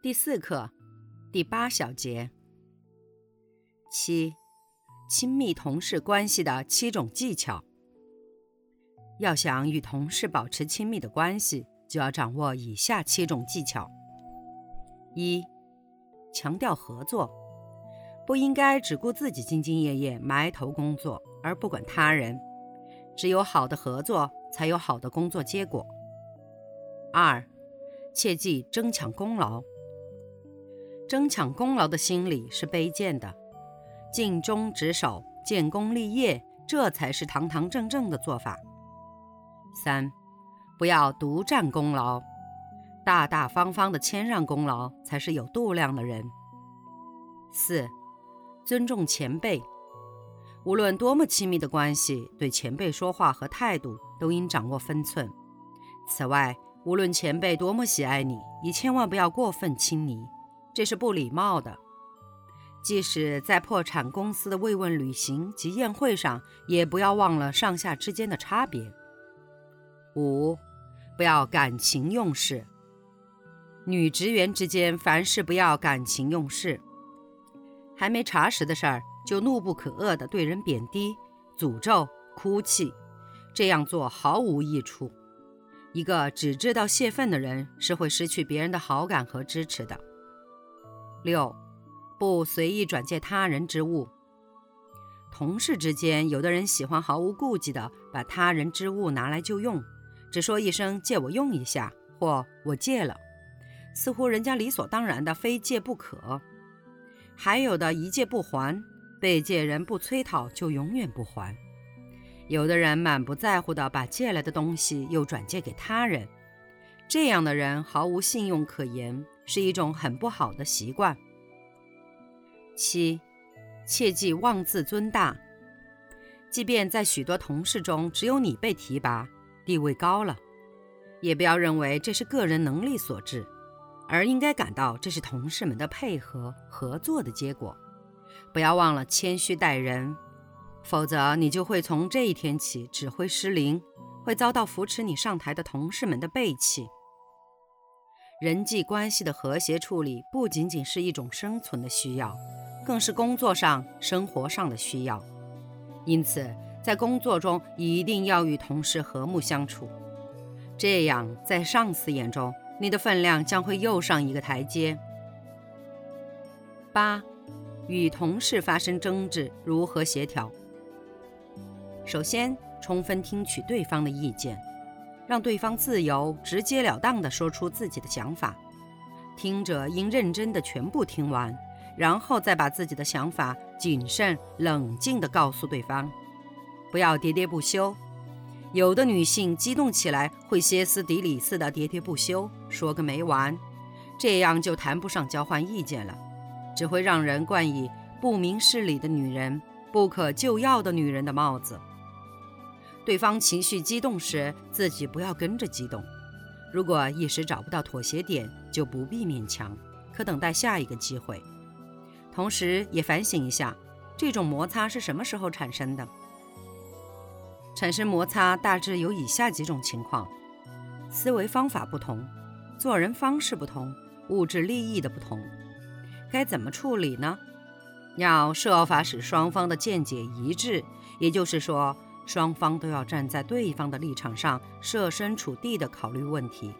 第四课，第八小节。七，亲密同事关系的七种技巧。要想与同事保持亲密的关系，就要掌握以下七种技巧：一、强调合作，不应该只顾自己兢兢业业埋头工作，而不管他人。只有好的合作，才有好的工作结果。二、切忌争抢功劳。争抢功劳的心理是卑贱的，尽忠职守、建功立业，这才是堂堂正正的做法。三，不要独占功劳，大大方方的谦让功劳，才是有度量的人。四，尊重前辈，无论多么亲密的关系，对前辈说话和态度都应掌握分寸。此外，无论前辈多么喜爱你，你千万不要过分亲昵。这是不礼貌的。即使在破产公司的慰问旅行及宴会上，也不要忘了上下之间的差别。五，不要感情用事。女职员之间，凡事不要感情用事。还没查实的事儿，就怒不可遏地对人贬低、诅咒、哭泣，这样做毫无益处。一个只知道泄愤的人，是会失去别人的好感和支持的。六，不随意转借他人之物。同事之间，有的人喜欢毫无顾忌地把他人之物拿来就用，只说一声“借我用一下”或“我借了”，似乎人家理所当然的非借不可。还有的一借不还，被借人不催讨就永远不还。有的人满不在乎地把借来的东西又转借给他人，这样的人毫无信用可言。是一种很不好的习惯。七，切忌妄自尊大。即便在许多同事中，只有你被提拔，地位高了，也不要认为这是个人能力所致，而应该感到这是同事们的配合合作的结果。不要忘了谦虚待人，否则你就会从这一天起指挥失灵，会遭到扶持你上台的同事们的背弃。人际关系的和谐处理不仅仅是一种生存的需要，更是工作上、生活上的需要。因此，在工作中一定要与同事和睦相处，这样在上司眼中，你的分量将会又上一个台阶。八，与同事发生争执如何协调？首先，充分听取对方的意见。让对方自由、直截了当地说出自己的想法，听者应认真地全部听完，然后再把自己的想法谨慎、冷静地告诉对方，不要喋喋不休。有的女性激动起来会歇斯底里似的喋喋不休，说个没完，这样就谈不上交换意见了，只会让人冠以不明事理的女人、不可救药的女人的帽子。对方情绪激动时，自己不要跟着激动。如果一时找不到妥协点，就不必勉强，可等待下一个机会。同时，也反省一下，这种摩擦是什么时候产生的？产生摩擦大致有以下几种情况：思维方法不同，做人方式不同，物质利益的不同。该怎么处理呢？要设法使双方的见解一致，也就是说。双方都要站在对方的立场上，设身处地地考虑问题，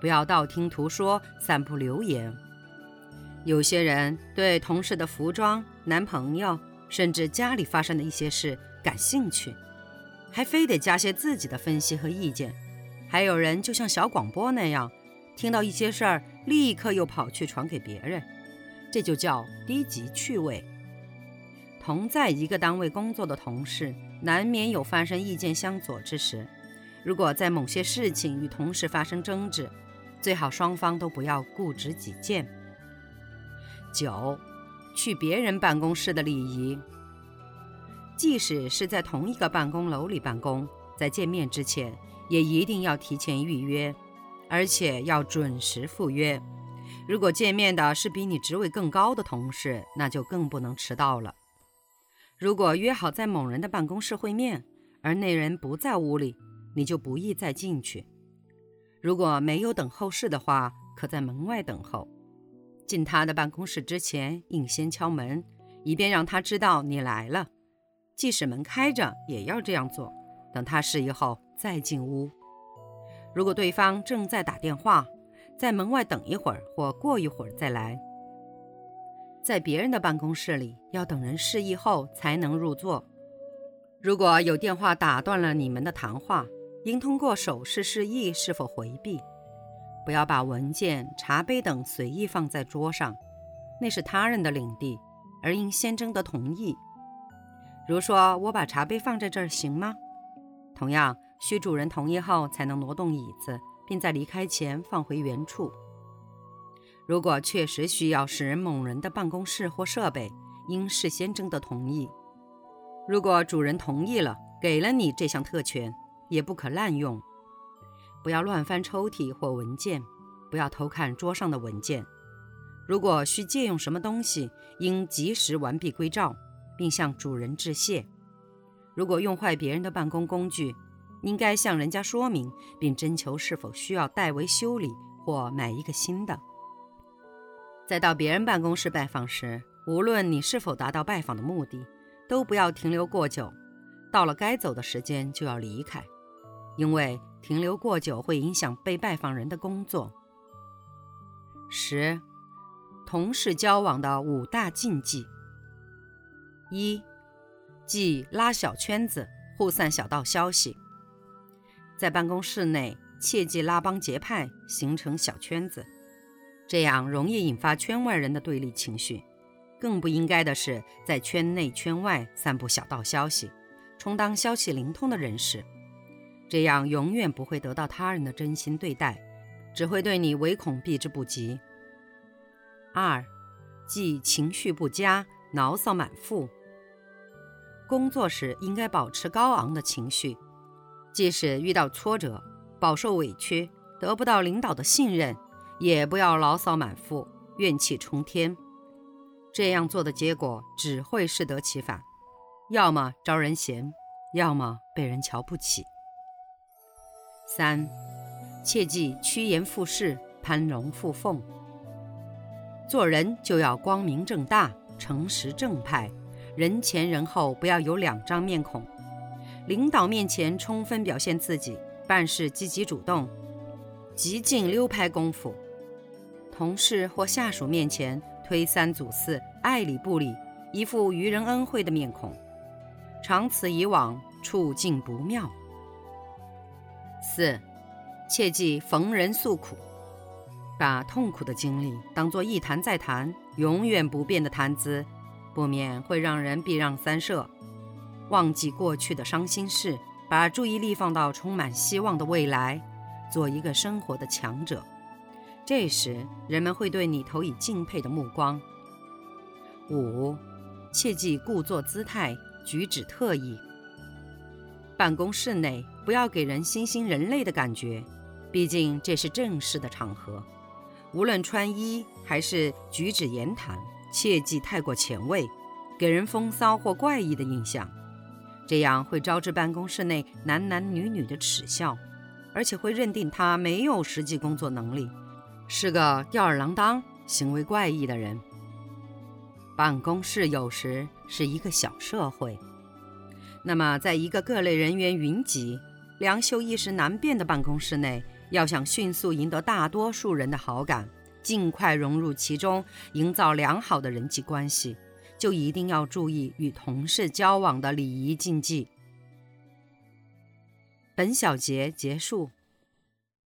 不要道听途说、散布流言。有些人对同事的服装、男朋友，甚至家里发生的一些事感兴趣，还非得加些自己的分析和意见。还有人就像小广播那样，听到一些事儿，立刻又跑去传给别人，这就叫低级趣味。同在一个单位工作的同事。难免有发生意见相左之时，如果在某些事情与同事发生争执，最好双方都不要固执己见。九，去别人办公室的礼仪。即使是在同一个办公楼里办公，在见面之前也一定要提前预约，而且要准时赴约。如果见面的是比你职位更高的同事，那就更不能迟到了。如果约好在某人的办公室会面，而那人不在屋里，你就不宜再进去。如果没有等候室的话，可在门外等候。进他的办公室之前，应先敲门，以便让他知道你来了。即使门开着，也要这样做。等他示意后再进屋。如果对方正在打电话，在门外等一会儿，或过一会儿再来。在别人的办公室里，要等人示意后才能入座。如果有电话打断了你们的谈话，应通过手势示意是否回避。不要把文件、茶杯等随意放在桌上，那是他人的领地，而应先征得同意。如说：“我把茶杯放在这儿行吗？”同样，需主人同意后才能挪动椅子，并在离开前放回原处。如果确实需要使人某人的办公室或设备，应事先征得同意。如果主人同意了，给了你这项特权，也不可滥用。不要乱翻抽屉或文件，不要偷看桌上的文件。如果需借用什么东西，应及时完璧归赵，并向主人致谢。如果用坏别人的办公工具，应该向人家说明，并征求是否需要代为修理或买一个新的。在到别人办公室拜访时，无论你是否达到拜访的目的，都不要停留过久。到了该走的时间就要离开，因为停留过久会影响被拜访人的工作。十、同事交往的五大禁忌：一、忌拉小圈子，互散小道消息。在办公室内，切忌拉帮结派，形成小圈子，这样容易引发圈外人的对立情绪。更不应该的是，在圈内圈外散布小道消息。充当消息灵通的人士，这样永远不会得到他人的真心对待，只会对你唯恐避之不及。二，忌情绪不佳、牢骚满腹。工作时应该保持高昂的情绪，即使遇到挫折、饱受委屈、得不到领导的信任，也不要牢骚满腹、怨气冲天。这样做的结果只会适得其反。要么招人嫌，要么被人瞧不起。三，切忌趋炎附势、攀龙附凤。做人就要光明正大、诚实正派，人前人后不要有两张面孔。领导面前充分表现自己，办事积极主动，极尽溜拍功夫；同事或下属面前推三阻四、爱理不理，一副愚人恩惠的面孔。长此以往，处境不妙。四，切忌逢人诉苦，把痛苦的经历当作一谈再谈、永远不变的谈资，不免会让人避让三舍，忘记过去的伤心事，把注意力放到充满希望的未来，做一个生活的强者。这时，人们会对你投以敬佩的目光。五，切忌故作姿态。举止特异，办公室内不要给人新兴人类的感觉，毕竟这是正式的场合。无论穿衣还是举止言谈，切忌太过前卫，给人风骚或怪异的印象，这样会招致办公室内男男女女的耻笑，而且会认定他没有实际工作能力，是个吊儿郎当、行为怪异的人。办公室有时是一个小社会，那么在一个各类人员云集、良莠一时难辨的办公室内，要想迅速赢得大多数人的好感，尽快融入其中，营造良好的人际关系，就一定要注意与同事交往的礼仪禁忌。本小节结束。